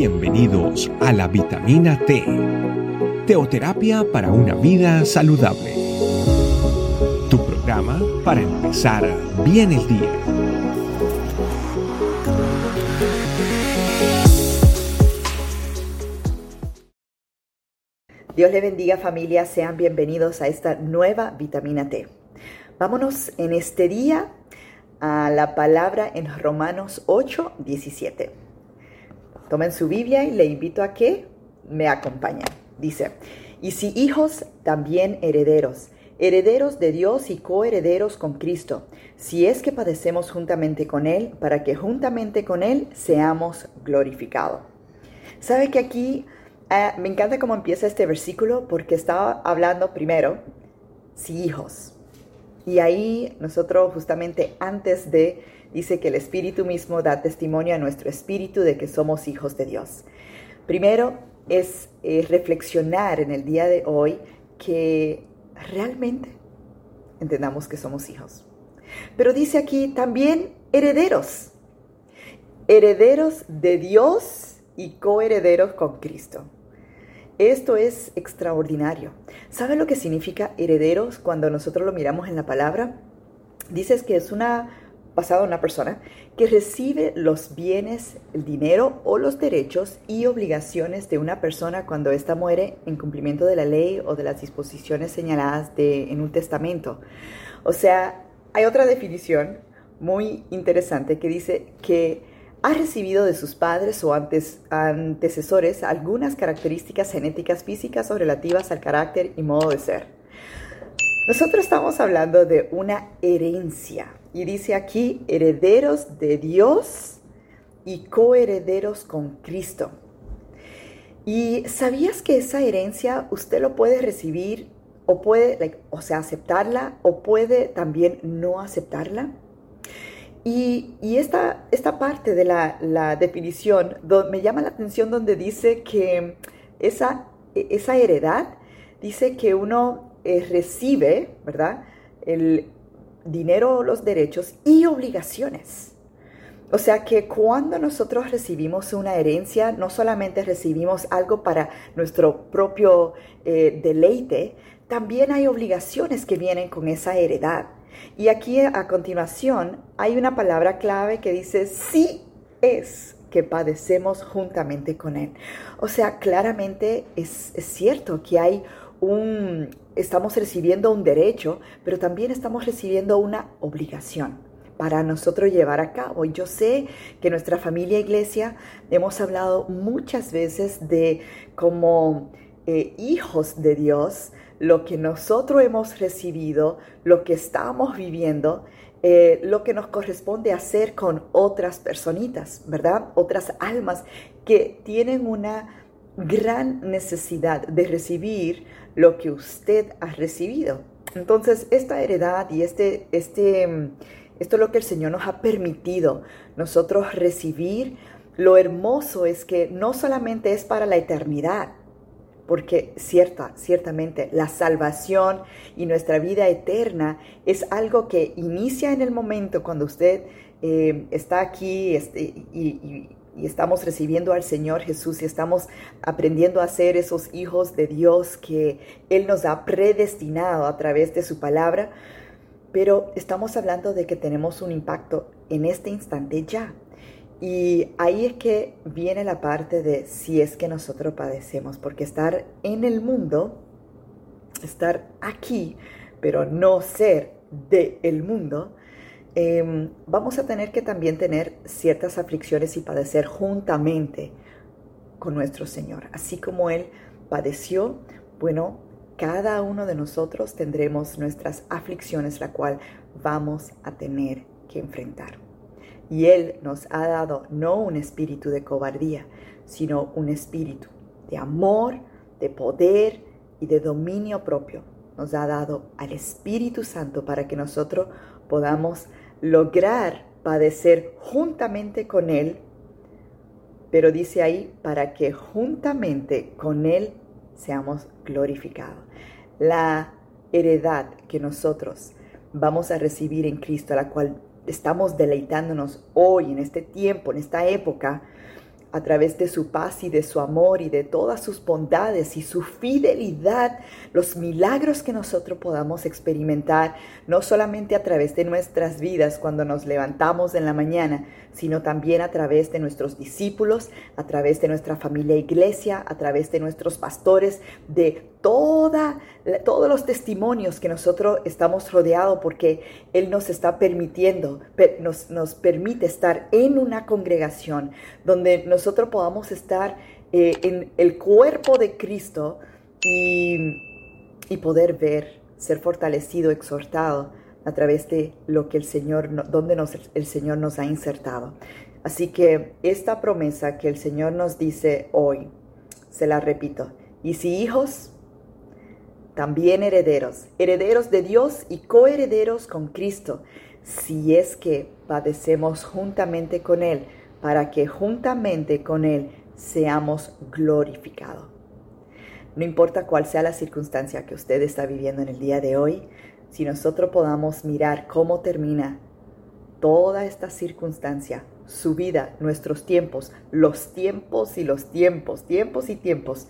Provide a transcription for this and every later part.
Bienvenidos a la vitamina T, teoterapia para una vida saludable. Tu programa para empezar bien el día. Dios le bendiga familia, sean bienvenidos a esta nueva vitamina T. Vámonos en este día a la palabra en Romanos 8, 17. Tomen su Biblia y le invito a que me acompañen. Dice, y si hijos, también herederos, herederos de Dios y coherederos con Cristo, si es que padecemos juntamente con Él, para que juntamente con Él seamos glorificados. ¿Sabe que aquí eh, me encanta cómo empieza este versículo? Porque estaba hablando primero, si hijos. Y ahí nosotros justamente antes de, dice que el Espíritu mismo da testimonio a nuestro espíritu de que somos hijos de Dios. Primero es reflexionar en el día de hoy que realmente entendamos que somos hijos. Pero dice aquí también herederos, herederos de Dios y coherederos con Cristo. Esto es extraordinario. ¿Sabe lo que significa herederos cuando nosotros lo miramos en la palabra? Dices que es una basado en una persona que recibe los bienes, el dinero o los derechos y obligaciones de una persona cuando ésta muere en cumplimiento de la ley o de las disposiciones señaladas en un testamento. O sea, hay otra definición muy interesante que dice que ha recibido de sus padres o antes, antecesores algunas características genéticas físicas o relativas al carácter y modo de ser. Nosotros estamos hablando de una herencia y dice aquí herederos de Dios y coherederos con Cristo. ¿Y sabías que esa herencia usted lo puede recibir o puede, o sea, aceptarla o puede también no aceptarla? Y, esta, esta, parte de la, definición me llama la atención donde dice que esa, esa heredad dice que uno eh, recibe, ¿verdad? El dinero, los derechos y obligaciones. O sea que cuando nosotros recibimos una herencia, no solamente recibimos algo para nuestro propio eh, deleite, también hay obligaciones que vienen con esa heredad. Y aquí a continuación hay una palabra clave que dice sí es que padecemos juntamente con Él. O sea, claramente es, es cierto que hay un, estamos recibiendo un derecho, pero también estamos recibiendo una obligación para nosotros llevar a cabo. Yo sé que nuestra familia iglesia hemos hablado muchas veces de como eh, hijos de Dios, lo que nosotros hemos recibido, lo que estamos viviendo, eh, lo que nos corresponde hacer con otras personitas, ¿verdad? Otras almas que tienen una gran necesidad de recibir lo que usted ha recibido. Entonces, esta heredad y este, este, esto es lo que el Señor nos ha permitido nosotros recibir. Lo hermoso es que no solamente es para la eternidad, porque cierta, ciertamente la salvación y nuestra vida eterna es algo que inicia en el momento cuando usted eh, está aquí este, y, estamos recibiendo al Señor Jesús y estamos aprendiendo a ser esos hijos de Dios que Él nos ha predestinado a través de su palabra, pero estamos hablando de que tenemos un impacto en este instante ya. Y ahí es que viene la parte de si es que nosotros padecemos, porque estar en el mundo, estar aquí, pero no ser del el mundo, em, vamos a tener que también tener ciertas aflicciones y padecer juntamente con nuestro Señor. Así como Él padeció, bueno, cada uno de nosotros tendremos nuestras aflicciones, la cual vamos a tener que enfrentar. Y Él nos ha dado no un espíritu de cobardía, sino un espíritu de amor, de poder y de dominio propio. Nos ha dado al Espíritu Santo para que nosotros podamos lograr padecer juntamente con Él, pero dice ahí, para que juntamente con Él seamos glorificados. La heredad que nosotros vamos a recibir en Cristo, a la cual estamos deleitándonos hoy, en este tiempo, en esta época, a través de su paz y de su amor y de todas sus bondades y su fidelidad, los milagros que nosotros podamos experimentar, no solamente a través de nuestras vidas cuando nos levantamos en la mañana, sino también a través de nuestros discípulos, a través de nuestra familia iglesia, a través de nuestros pastores, de toda, todos los testimonios que nosotros estamos rodeados porque Él nos está permitiendo, nos, nos permite estar en una congregación donde nosotros podamos estar eh, en el cuerpo de Cristo y, y poder ver, ser fortalecido, exhortado a través de lo que el Señor, donde el Señor nos ha insertado. Así que esta promesa que el Señor nos dice hoy, se la repito, y si hijos, también herederos, herederos de Dios y coherederos con Cristo, si es que padecemos juntamente con Él, para que juntamente con Él seamos glorificados. No importa cuál sea la circunstancia que usted está viviendo en el día de hoy, si nosotros podamos mirar cómo termina toda esta circunstancia, su vida, nuestros tiempos, los tiempos y los tiempos, tiempos y tiempos,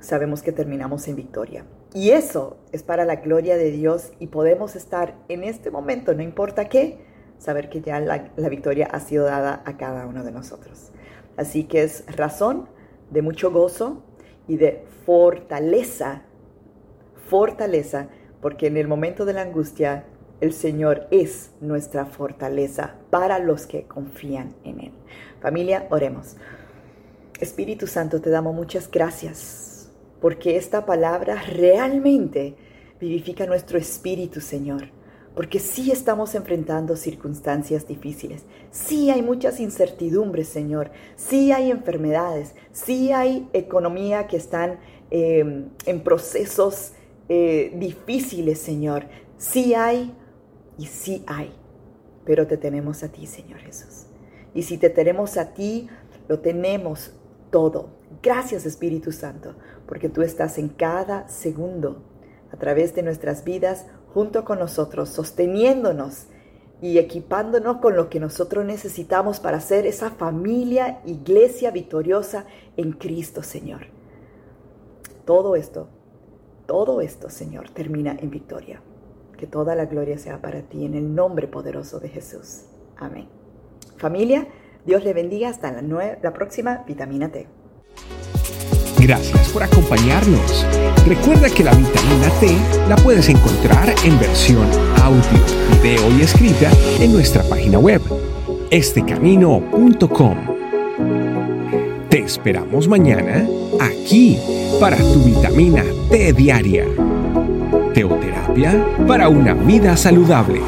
sabemos que terminamos en victoria. Y eso es para la gloria de Dios y podemos estar en este momento, no importa qué, saber que ya la, la victoria ha sido dada a cada uno de nosotros. Así que es razón de mucho gozo y de fortaleza, fortaleza porque en el momento de la angustia el Señor es nuestra fortaleza para los que confían en Él. Familia, oremos. Espíritu Santo, te damos muchas gracias porque esta palabra realmente vivifica nuestro espíritu, Señor. Porque sí estamos enfrentando circunstancias difíciles, sí hay muchas incertidumbres, Señor, sí hay enfermedades, sí hay economía que están eh, en procesos eh, difíciles, Señor. Sí hay y sí hay, pero te tenemos a ti, Señor Jesús. Y si te tenemos a ti, lo tenemos todo. Gracias, Espíritu Santo, porque tú estás en cada segundo a través de nuestras vidas junto con nosotros, sosteniéndonos y equipándonos con lo que nosotros necesitamos para ser esa familia, iglesia victoriosa en Cristo, Señor. Todo esto todo esto, Señor, termina en victoria. Que toda la gloria sea para ti en el nombre poderoso de Jesús. Amén. Familia, Dios le bendiga hasta la, la próxima vitamina T. Gracias por acompañarnos. Recuerda que la vitamina T la puedes encontrar en versión audio, video y escrita en nuestra página web, estecamino.com. Te esperamos mañana aquí para tu vitamina T diaria. Teoterapia para una vida saludable.